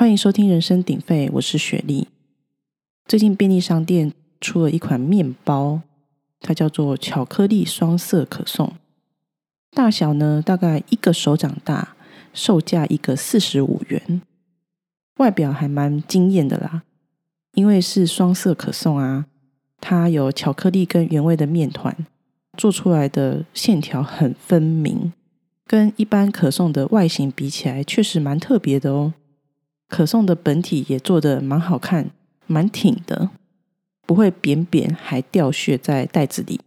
欢迎收听《人声鼎沸》，我是雪莉。最近便利商店出了一款面包，它叫做巧克力双色可颂，大小呢大概一个手掌大，售价一个四十五元。外表还蛮惊艳的啦，因为是双色可颂啊，它有巧克力跟原味的面团，做出来的线条很分明，跟一般可颂的外形比起来，确实蛮特别的哦。可颂的本体也做的蛮好看，蛮挺的，不会扁扁还掉屑在袋子里。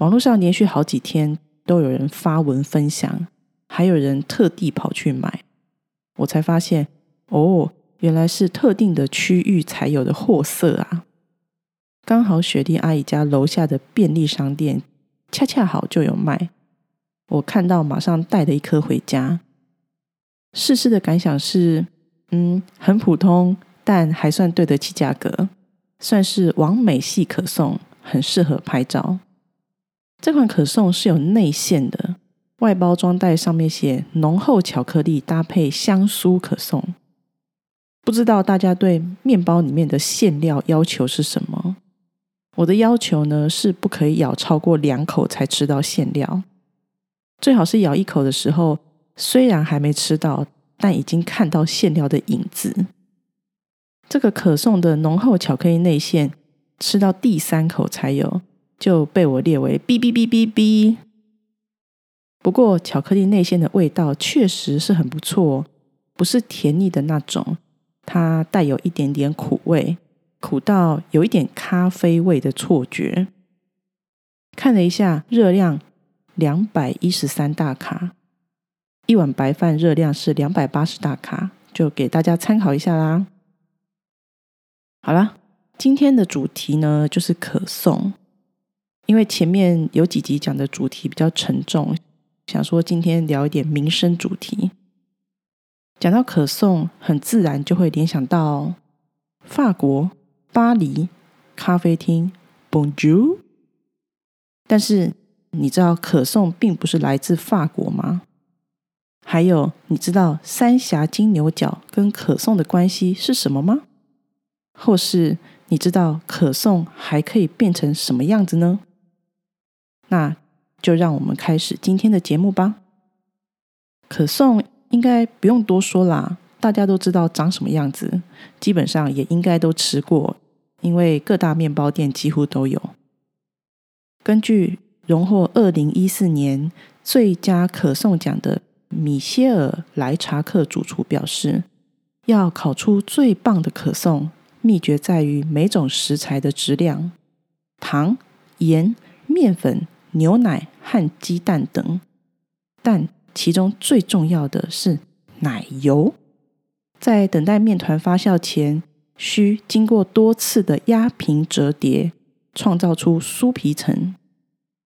网络上连续好几天都有人发文分享，还有人特地跑去买，我才发现。哦，原来是特定的区域才有的货色啊！刚好雪莉阿姨家楼下的便利商店恰恰好就有卖，我看到马上带了一颗回家。试试的感想是，嗯，很普通，但还算对得起价格，算是完美系可颂，很适合拍照。这款可颂是有内馅的，外包装袋上面写浓厚巧克力搭配香酥可颂。不知道大家对面包里面的馅料要求是什么？我的要求呢是不可以咬超过两口才吃到馅料，最好是咬一口的时候，虽然还没吃到，但已经看到馅料的影子。这个可颂的浓厚巧克力内馅，吃到第三口才有，就被我列为哔哔哔哔哔。不过巧克力内馅的味道确实是很不错，不是甜腻的那种。它带有一点点苦味，苦到有一点咖啡味的错觉。看了一下热量，两百一十三大卡，一碗白饭热量是两百八十大卡，就给大家参考一下啦。好了，今天的主题呢就是可颂，因为前面有几集讲的主题比较沉重，想说今天聊一点民生主题。讲到可颂，很自然就会联想到法国巴黎咖啡厅 Bonjour。但是你知道可颂并不是来自法国吗？还有，你知道三峡金牛角跟可颂的关系是什么吗？或是你知道可颂还可以变成什么样子呢？那就让我们开始今天的节目吧。可颂。应该不用多说啦，大家都知道长什么样子，基本上也应该都吃过，因为各大面包店几乎都有。根据荣获二零一四年最佳可颂奖的米歇尔莱查克主厨表示，要烤出最棒的可颂，秘诀在于每种食材的质量：糖、盐、面粉、牛奶和鸡蛋等，但。其中最重要的是奶油，在等待面团发酵前，需经过多次的压平折叠，创造出酥皮层。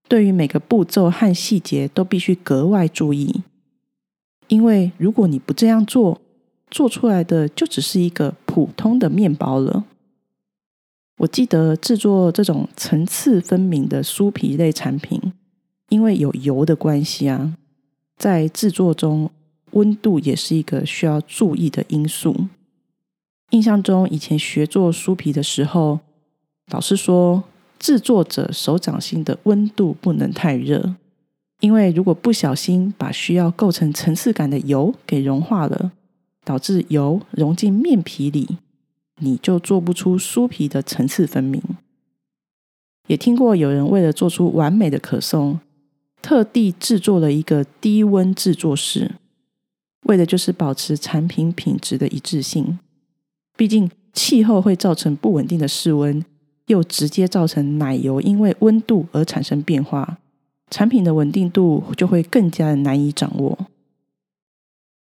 对于每个步骤和细节都必须格外注意，因为如果你不这样做，做出来的就只是一个普通的面包了。我记得制作这种层次分明的酥皮类产品，因为有油的关系啊。在制作中，温度也是一个需要注意的因素。印象中，以前学做酥皮的时候，老师说，制作者手掌心的温度不能太热，因为如果不小心把需要构成层次感的油给融化了，导致油融进面皮里，你就做不出酥皮的层次分明。也听过有人为了做出完美的可颂。特地制作了一个低温制作室，为的就是保持产品品质的一致性。毕竟气候会造成不稳定的室温，又直接造成奶油因为温度而产生变化，产品的稳定度就会更加的难以掌握。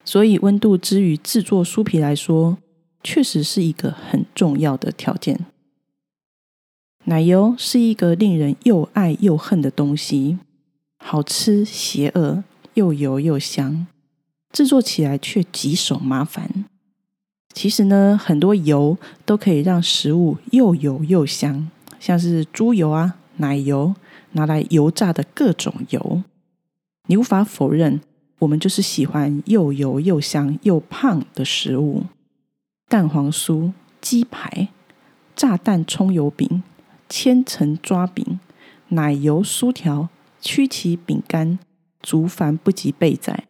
所以，温度之于制作酥皮来说，确实是一个很重要的条件。奶油是一个令人又爱又恨的东西。好吃、邪恶，又油又香，制作起来却棘手麻烦。其实呢，很多油都可以让食物又油又香，像是猪油啊、奶油，拿来油炸的各种油。你无法否认，我们就是喜欢又油又香又胖的食物：蛋黄酥、鸡排、炸弹葱油饼、千层抓饼、奶油酥条、曲奇饼干，足凡不及备载。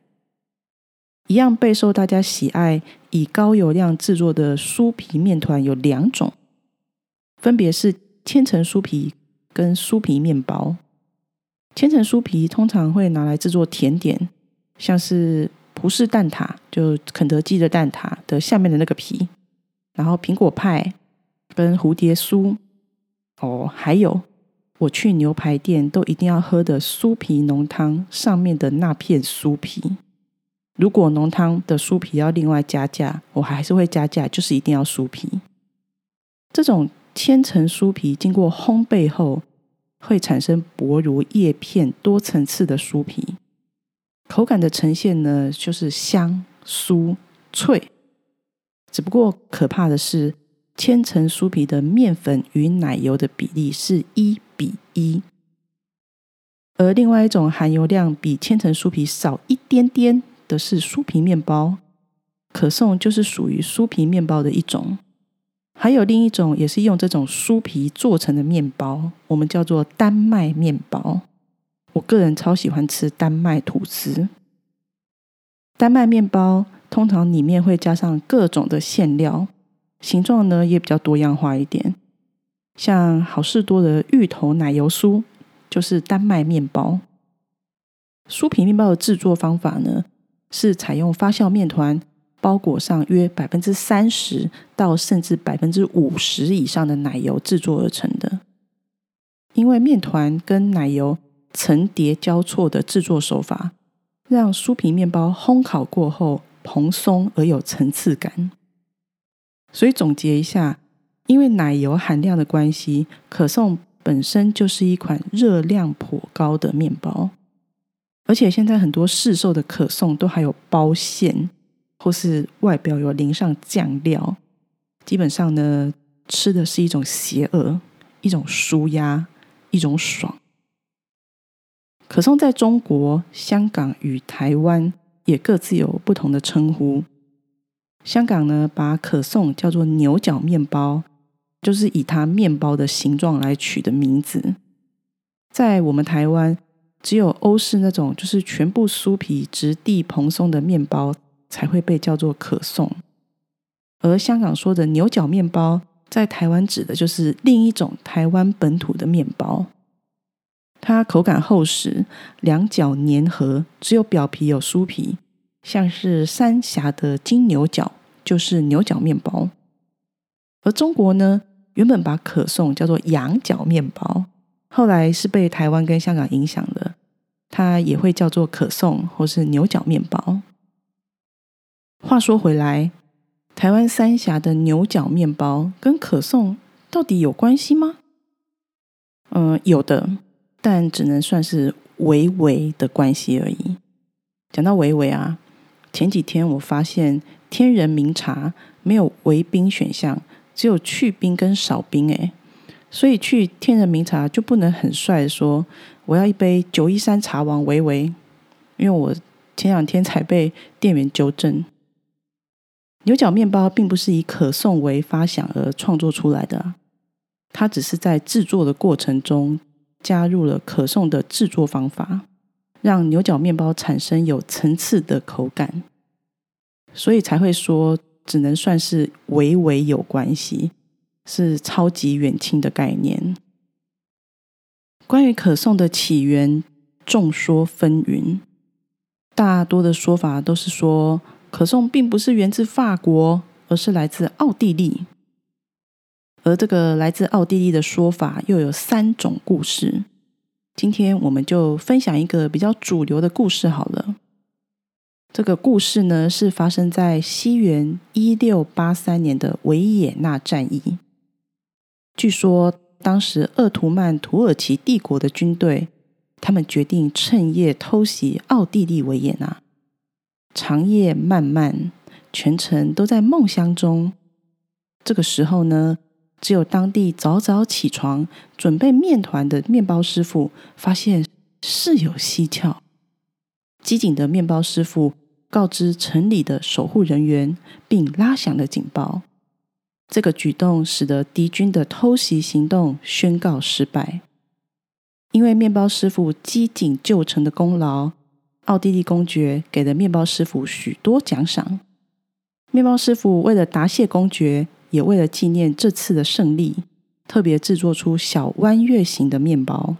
一样备受大家喜爱，以高油量制作的酥皮面团有两种，分别是千层酥皮跟酥皮面包。千层酥皮通常会拿来制作甜点，像是葡式蛋挞，就肯德基的蛋挞的下面的那个皮，然后苹果派跟蝴蝶酥。哦，还有我去牛排店都一定要喝的酥皮浓汤上面的那片酥皮。如果浓汤的酥皮要另外加价，我还是会加价，就是一定要酥皮。这种千层酥皮经过烘焙后。会产生薄如叶片、多层次的酥皮，口感的呈现呢，就是香、酥、脆。只不过可怕的是，千层酥皮的面粉与奶油的比例是一比一，而另外一种含油量比千层酥皮少一点点的是酥皮面包，可颂就是属于酥皮面包的一种。还有另一种，也是用这种酥皮做成的面包，我们叫做丹麦面包。我个人超喜欢吃丹麦吐司。丹麦面包通常里面会加上各种的馅料，形状呢也比较多样化一点。像好事多的芋头奶油酥就是丹麦面包。酥皮面包的制作方法呢，是采用发酵面团。包裹上约百分之三十到甚至百分之五十以上的奶油制作而成的，因为面团跟奶油层叠交错的制作手法，让酥皮面包烘烤过后蓬松而有层次感。所以总结一下，因为奶油含量的关系，可颂本身就是一款热量颇高的面包，而且现在很多市售的可颂都还有包馅。或是外表有淋上酱料，基本上呢，吃的是一种邪恶，一种舒压，一种爽。可颂在中国、香港与台湾也各自有不同的称呼。香港呢，把可颂叫做牛角面包，就是以它面包的形状来取的名字。在我们台湾，只有欧式那种就是全部酥皮、质地蓬松的面包。才会被叫做可颂，而香港说的牛角面包，在台湾指的就是另一种台湾本土的面包。它口感厚实，两角粘合，只有表皮有酥皮，像是三峡的金牛角，就是牛角面包。而中国呢，原本把可颂叫做羊角面包，后来是被台湾跟香港影响的，它也会叫做可颂或是牛角面包。话说回来，台湾三峡的牛角面包跟可颂到底有关系吗？嗯，有的，但只能算是微微的关系而已。讲到微微啊，前几天我发现天人茗茶没有微冰选项，只有去冰跟少冰诶。所以去天人茗茶就不能很帅说我要一杯九一三茶王微微，因为我前两天才被店员纠正。牛角面包并不是以可颂为发想而创作出来的，它只是在制作的过程中加入了可颂的制作方法，让牛角面包产生有层次的口感，所以才会说只能算是微微有关系，是超级远亲的概念。关于可颂的起源，众说纷纭，大多的说法都是说。可颂并不是源自法国，而是来自奥地利。而这个来自奥地利的说法又有三种故事。今天我们就分享一个比较主流的故事好了。这个故事呢是发生在西元一六八三年的维也纳战役。据说当时鄂图曼土耳其帝国的军队，他们决定趁夜偷袭奥地利维也纳。长夜漫漫，全程都在梦乡中。这个时候呢，只有当地早早起床准备面团的面包师傅发现事有蹊跷。机警的面包师傅告知城里的守护人员，并拉响了警报。这个举动使得敌军的偷袭行动宣告失败。因为面包师傅机警救城的功劳，奥地利公爵给了面包师傅许多奖赏。面包师傅为了答谢公爵，也为了纪念这次的胜利，特别制作出小弯月形的面包。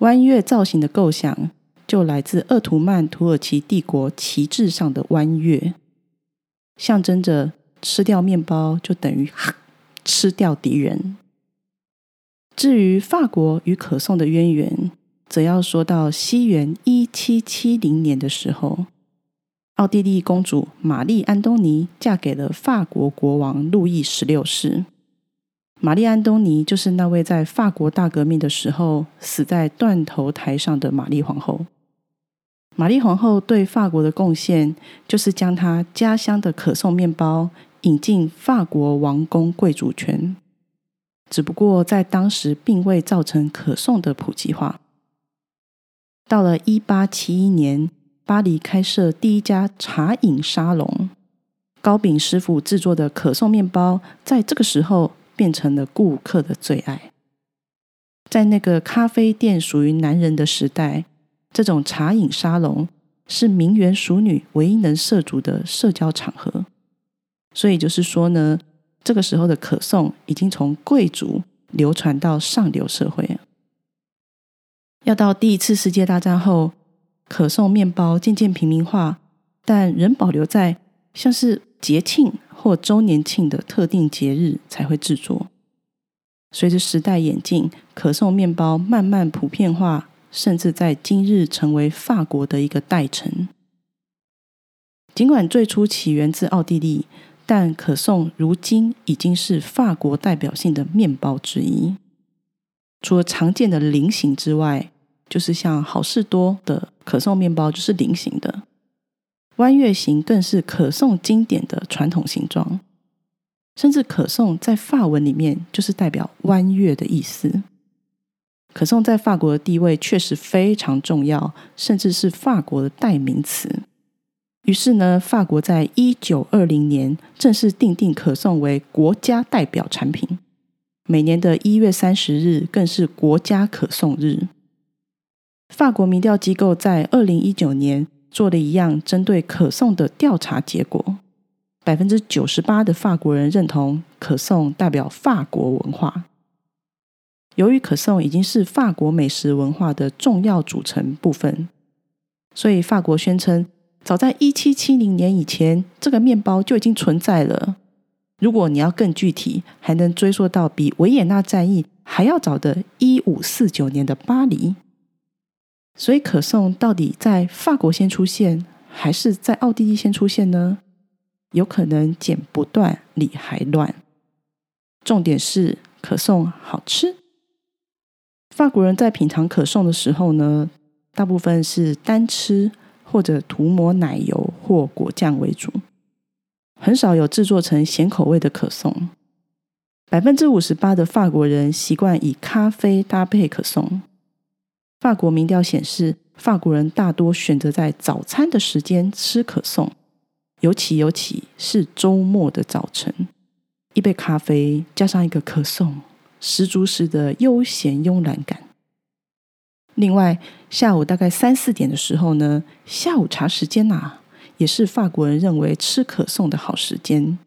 弯月造型的构想就来自鄂图曼土耳其帝国旗帜上的弯月，象征着。吃掉面包就等于吃掉敌人。至于法国与可颂的渊源，则要说到西元一七七零年的时候，奥地利公主玛丽安东尼嫁给了法国国王路易十六世。玛丽安东尼就是那位在法国大革命的时候死在断头台上的玛丽皇后。玛丽皇后对法国的贡献，就是将她家乡的可颂面包。引进法国王公贵族圈，只不过在当时并未造成可颂的普及化。到了一八七一年，巴黎开设第一家茶饮沙龙，糕饼师傅制作的可颂面包，在这个时候变成了顾客的最爱。在那个咖啡店属于男人的时代，这种茶饮沙龙是名媛淑女唯一能涉足的社交场合。所以就是说呢，这个时候的可颂已经从贵族流传到上流社会。要到第一次世界大战后，可颂面包渐渐平民化，但仍保留在像是节庆或周年庆的特定节日才会制作。随着时代演进，可颂面包慢慢普遍化，甚至在今日成为法国的一个代称。尽管最初起源自奥地利。但可颂如今已经是法国代表性的面包之一。除了常见的菱形之外，就是像好事多的可颂面包就是菱形的，弯月形更是可颂经典的传统形状。甚至可颂在法文里面就是代表弯月的意思。可颂在法国的地位确实非常重要，甚至是法国的代名词。于是呢，法国在一九二零年正式定定可颂为国家代表产品。每年的一月三十日更是国家可颂日。法国民调机构在二零一九年做了一样针对可颂的调查结果，百分之九十八的法国人认同可颂代表法国文化。由于可颂已经是法国美食文化的重要组成部分，所以法国宣称。早在一七七零年以前，这个面包就已经存在了。如果你要更具体，还能追溯到比维也纳战役还要早的一五四九年的巴黎。所以，可颂到底在法国先出现，还是在奥地利先出现呢？有可能剪不断，理还乱。重点是可颂好吃。法国人在品尝可颂的时候呢，大部分是单吃。或者涂抹奶油或果酱为主，很少有制作成咸口味的可颂。百分之五十八的法国人习惯以咖啡搭配可颂。法国民调显示，法国人大多选择在早餐的时间吃可颂，尤其尤其是周末的早晨，一杯咖啡加上一个可颂，十足十的悠闲慵懒感。另外，下午大概三四点的时候呢，下午茶时间呐，也是法国人认为吃可颂的好时间。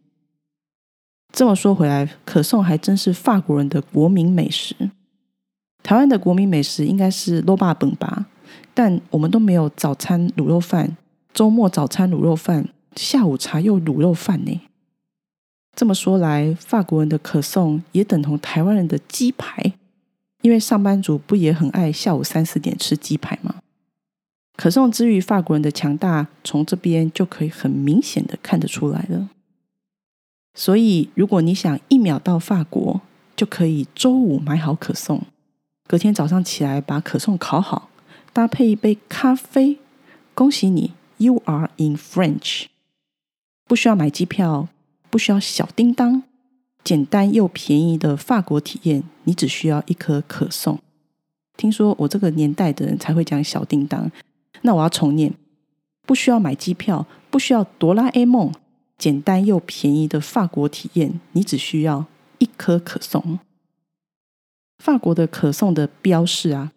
这么说回来，可颂还真是法国人的国民美食。台湾的国民美食应该是罗巴本吧，但我们都没有早餐卤肉饭，周末早餐卤肉饭，下午茶又卤肉饭呢。这么说来，法国人的可颂也等同台湾人的鸡排。因为上班族不也很爱下午三四点吃鸡排吗？可颂之于法国人的强大，从这边就可以很明显的看得出来了。所以，如果你想一秒到法国，就可以周五买好可颂，隔天早上起来把可颂烤好，搭配一杯咖啡，恭喜你，You are in French。不需要买机票，不需要小叮当。简单又便宜的法国体验，你只需要一颗可颂。听说我这个年代的人才会讲小叮当，那我要重念：不需要买机票，不需要哆啦 A 梦，简单又便宜的法国体验，你只需要一颗可颂。法国的可颂的标示啊，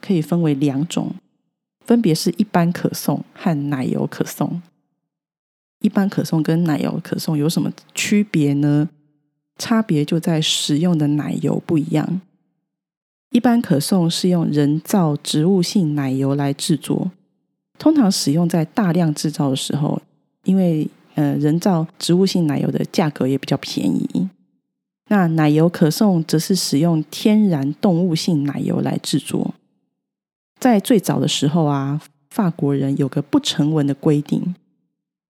可以分为两种，分别是一般可颂和奶油可颂。一般可颂跟奶油可颂有什么区别呢？差别就在使用的奶油不一样。一般可颂是用人造植物性奶油来制作，通常使用在大量制造的时候，因为呃人造植物性奶油的价格也比较便宜。那奶油可颂则是使用天然动物性奶油来制作。在最早的时候啊，法国人有个不成文的规定，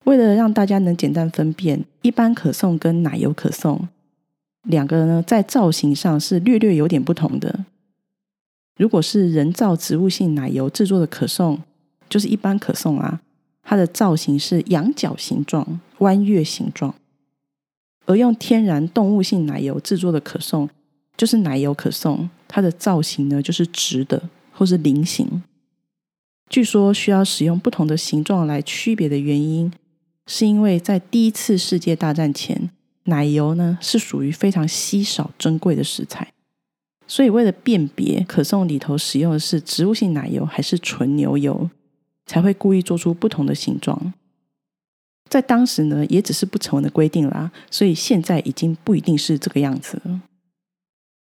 为了让大家能简单分辨一般可颂跟奶油可颂两个呢，在造型上是略略有点不同的。如果是人造植物性奶油制作的可颂，就是一般可颂啊，它的造型是羊角形状、弯月形状。而用天然动物性奶油制作的可颂，就是奶油可颂，它的造型呢就是直的或是菱形。据说需要使用不同的形状来区别的原因，是因为在第一次世界大战前，奶油呢是属于非常稀少珍贵的食材，所以为了辨别可颂里头使用的是植物性奶油还是纯牛油，才会故意做出不同的形状。在当时呢，也只是不成文的规定啦，所以现在已经不一定是这个样子了。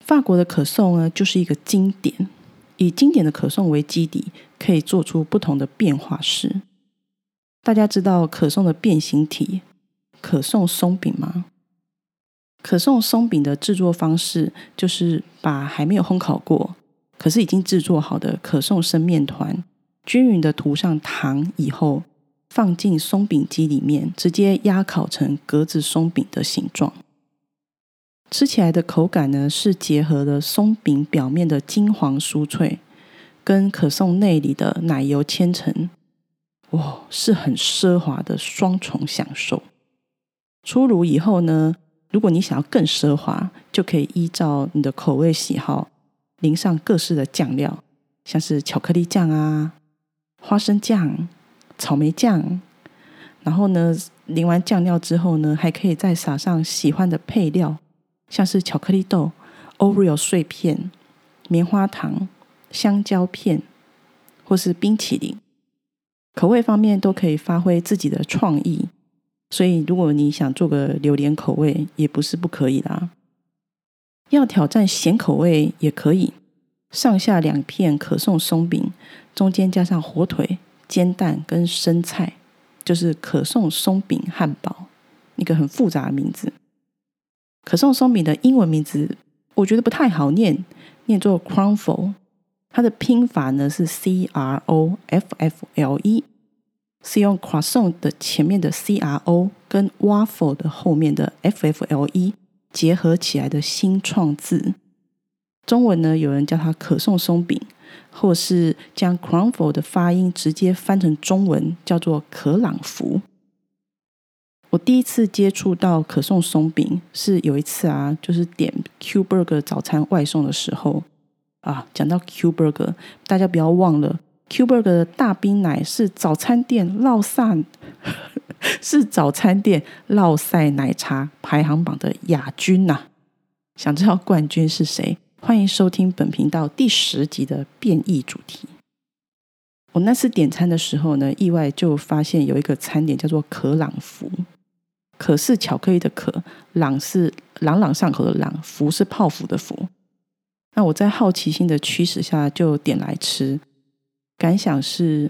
法国的可颂呢，就是一个经典，以经典的可颂为基底，可以做出不同的变化式。大家知道可颂的变形体可颂松饼吗？可颂松饼的制作方式就是把还没有烘烤过，可是已经制作好的可颂生面团，均匀的涂上糖以后。放进松饼机里面，直接压烤成格子松饼的形状。吃起来的口感呢，是结合了松饼表面的金黄酥脆，跟可颂内里的奶油千层，哇，是很奢华的双重享受。出炉以后呢，如果你想要更奢华，就可以依照你的口味喜好，淋上各式的酱料，像是巧克力酱啊、花生酱。草莓酱，然后呢，淋完酱料之后呢，还可以再撒上喜欢的配料，像是巧克力豆、Oreo 碎片、棉花糖、香蕉片，或是冰淇淋。口味方面都可以发挥自己的创意，所以如果你想做个榴莲口味，也不是不可以啦。要挑战咸口味也可以，上下两片可颂松饼，中间加上火腿。煎蛋跟生菜，就是可颂松饼汉堡，一个很复杂的名字。可颂松饼的英文名字我觉得不太好念，念作 crumble。它的拼法呢是 C R O F F L E，是用 croissant 的前面的 C R O 跟 waffle 的后面的 F F L E 结合起来的新创字。中文呢，有人叫它可颂松饼。或是将 crumble 的发音直接翻成中文，叫做可朗福。我第一次接触到可颂松饼是有一次啊，就是点 Q Burger 早餐外送的时候啊。讲到 Q Burger，大家不要忘了，Q Burger 的大冰奶是早餐店烙赛，是早餐店烙赛奶茶排行榜的亚军呐。想知道冠军是谁？欢迎收听本频道第十集的变异主题。我那次点餐的时候呢，意外就发现有一个餐点叫做可朗福，可是巧克力的可，朗是朗朗上口的朗，福是泡芙的福。那我在好奇心的驱使下，就点来吃，感想是，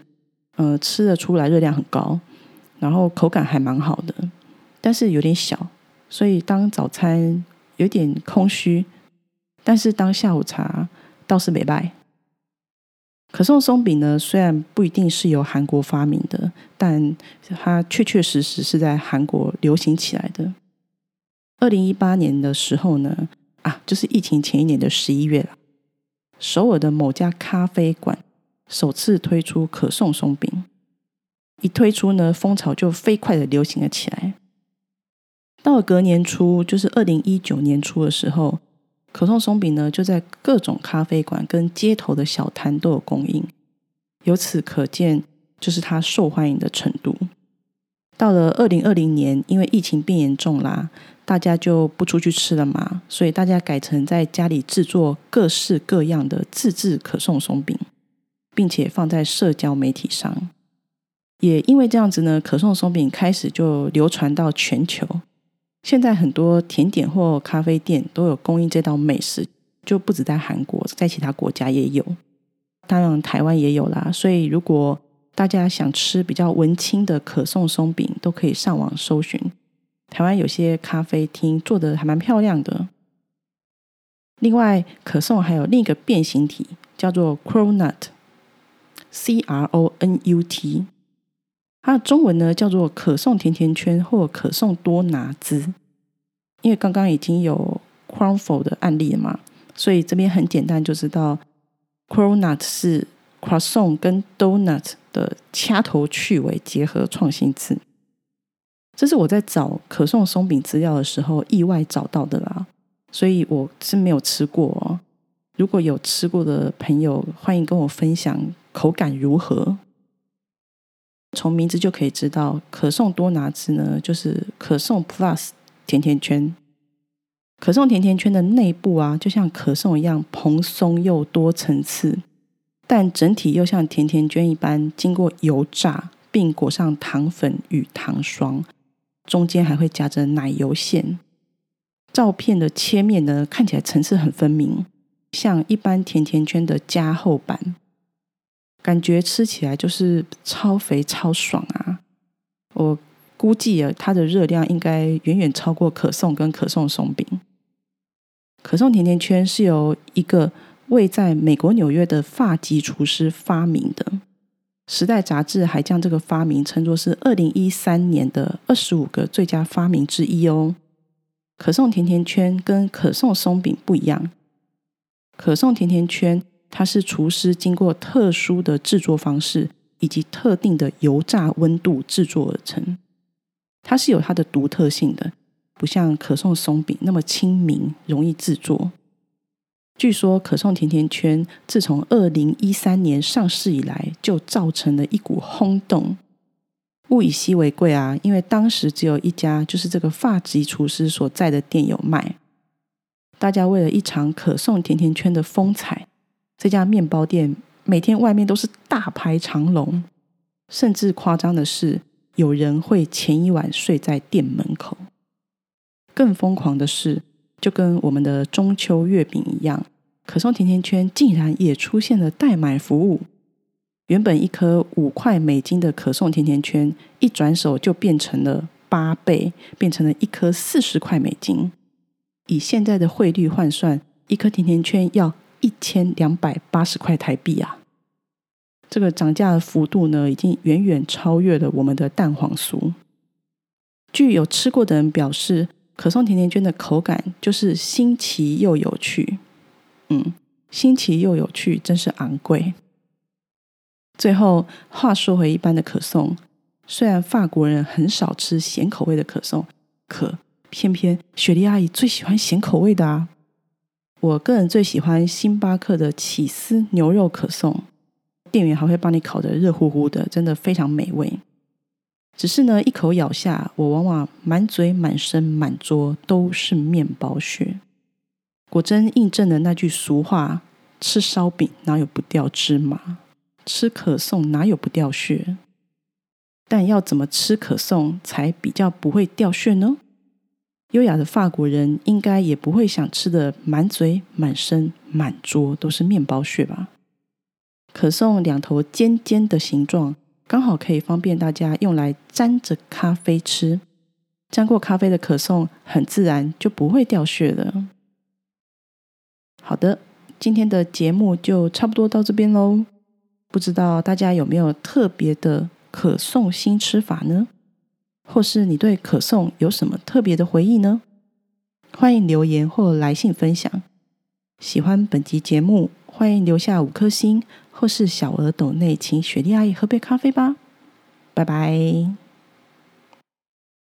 呃，吃的出来热量很高，然后口感还蛮好的，但是有点小，所以当早餐有点空虚。但是当下午茶倒是没败。可颂松饼呢，虽然不一定是由韩国发明的，但它确确实实是在韩国流行起来的。二零一八年的时候呢，啊，就是疫情前一年的十一月了。首尔的某家咖啡馆首次推出可颂松饼，一推出呢，风潮就飞快的流行了起来。到了隔年初，就是二零一九年初的时候。可颂松饼呢，就在各种咖啡馆跟街头的小摊都有供应，由此可见，就是它受欢迎的程度。到了二零二零年，因为疫情变严重啦，大家就不出去吃了嘛，所以大家改成在家里制作各式各样的自制可颂松饼，并且放在社交媒体上。也因为这样子呢，可颂松饼开始就流传到全球。现在很多甜点或咖啡店都有供应这道美食，就不止在韩国，在其他国家也有，当然台湾也有啦。所以如果大家想吃比较文青的可颂松饼，都可以上网搜寻。台湾有些咖啡厅做的还蛮漂亮的。另外，可颂还有另一个变形体，叫做 Cronut，C R O N U T。它的中文呢叫做可颂甜甜圈或可颂多拿滋，因为刚刚已经有 crumble 的案例了嘛，所以这边很简单就知道 cronut 是 croissant 跟 donut 的掐头去尾结合创新字。这是我在找可颂松饼资料的时候意外找到的啦，所以我是没有吃过哦。如果有吃过的朋友，欢迎跟我分享口感如何。从名字就可以知道，可颂多拿兹呢，就是可颂 Plus 甜甜圈。可颂甜甜圈的内部啊，就像可颂一样蓬松又多层次，但整体又像甜甜圈一般经过油炸，并裹上糖粉与糖霜，中间还会夹着奶油馅。照片的切面呢，看起来层次很分明，像一般甜甜圈的加厚版。感觉吃起来就是超肥超爽啊！我估计啊，它的热量应该远远超过可颂跟可颂松饼。可颂甜甜圈是由一个位在美国纽约的发籍厨师发明的，《时代》杂志还将这个发明称作是二零一三年的二十五个最佳发明之一哦。可颂甜甜圈跟可颂松饼不一样，可颂甜甜圈。它是厨师经过特殊的制作方式以及特定的油炸温度制作而成，它是有它的独特性的，不像可颂松饼那么亲民容易制作。据说可颂甜甜圈自从二零一三年上市以来，就造成了一股轰动。物以稀为贵啊，因为当时只有一家，就是这个发级厨师所在的店有卖。大家为了一场可颂甜甜圈的风采。这家面包店每天外面都是大排长龙，甚至夸张的是，有人会前一晚睡在店门口。更疯狂的是，就跟我们的中秋月饼一样，可颂甜甜圈竟然也出现了代买服务。原本一颗五块美金的可颂甜甜圈，一转手就变成了八倍，变成了一颗四十块美金。以现在的汇率换算，一颗甜甜圈要。一千两百八十块台币啊！这个涨价的幅度呢，已经远远超越了我们的蛋黄酥。据有吃过的人表示，可颂甜甜圈的口感就是新奇又有趣。嗯，新奇又有趣，真是昂贵。最后话说回一般的可颂，虽然法国人很少吃咸口味的可颂，可偏偏雪莉阿姨最喜欢咸口味的啊！我个人最喜欢星巴克的起司牛肉可颂，店员还会帮你烤的热乎乎的，真的非常美味。只是呢，一口咬下，我往往满嘴、满身、满桌都是面包屑。果真印证了那句俗话：吃烧饼哪有不掉芝麻？吃可颂哪有不掉屑？但要怎么吃可颂才比较不会掉屑呢？优雅的法国人应该也不会想吃的满嘴、满身、满桌都是面包屑吧？可颂两头尖尖的形状，刚好可以方便大家用来沾着咖啡吃。沾过咖啡的可颂，很自然就不会掉屑了。好的，今天的节目就差不多到这边喽。不知道大家有没有特别的可颂新吃法呢？或是你对可颂有什么特别的回忆呢？欢迎留言或来信分享。喜欢本集节目，欢迎留下五颗星，或是小额抖内请雪莉阿姨喝杯咖啡吧。拜拜。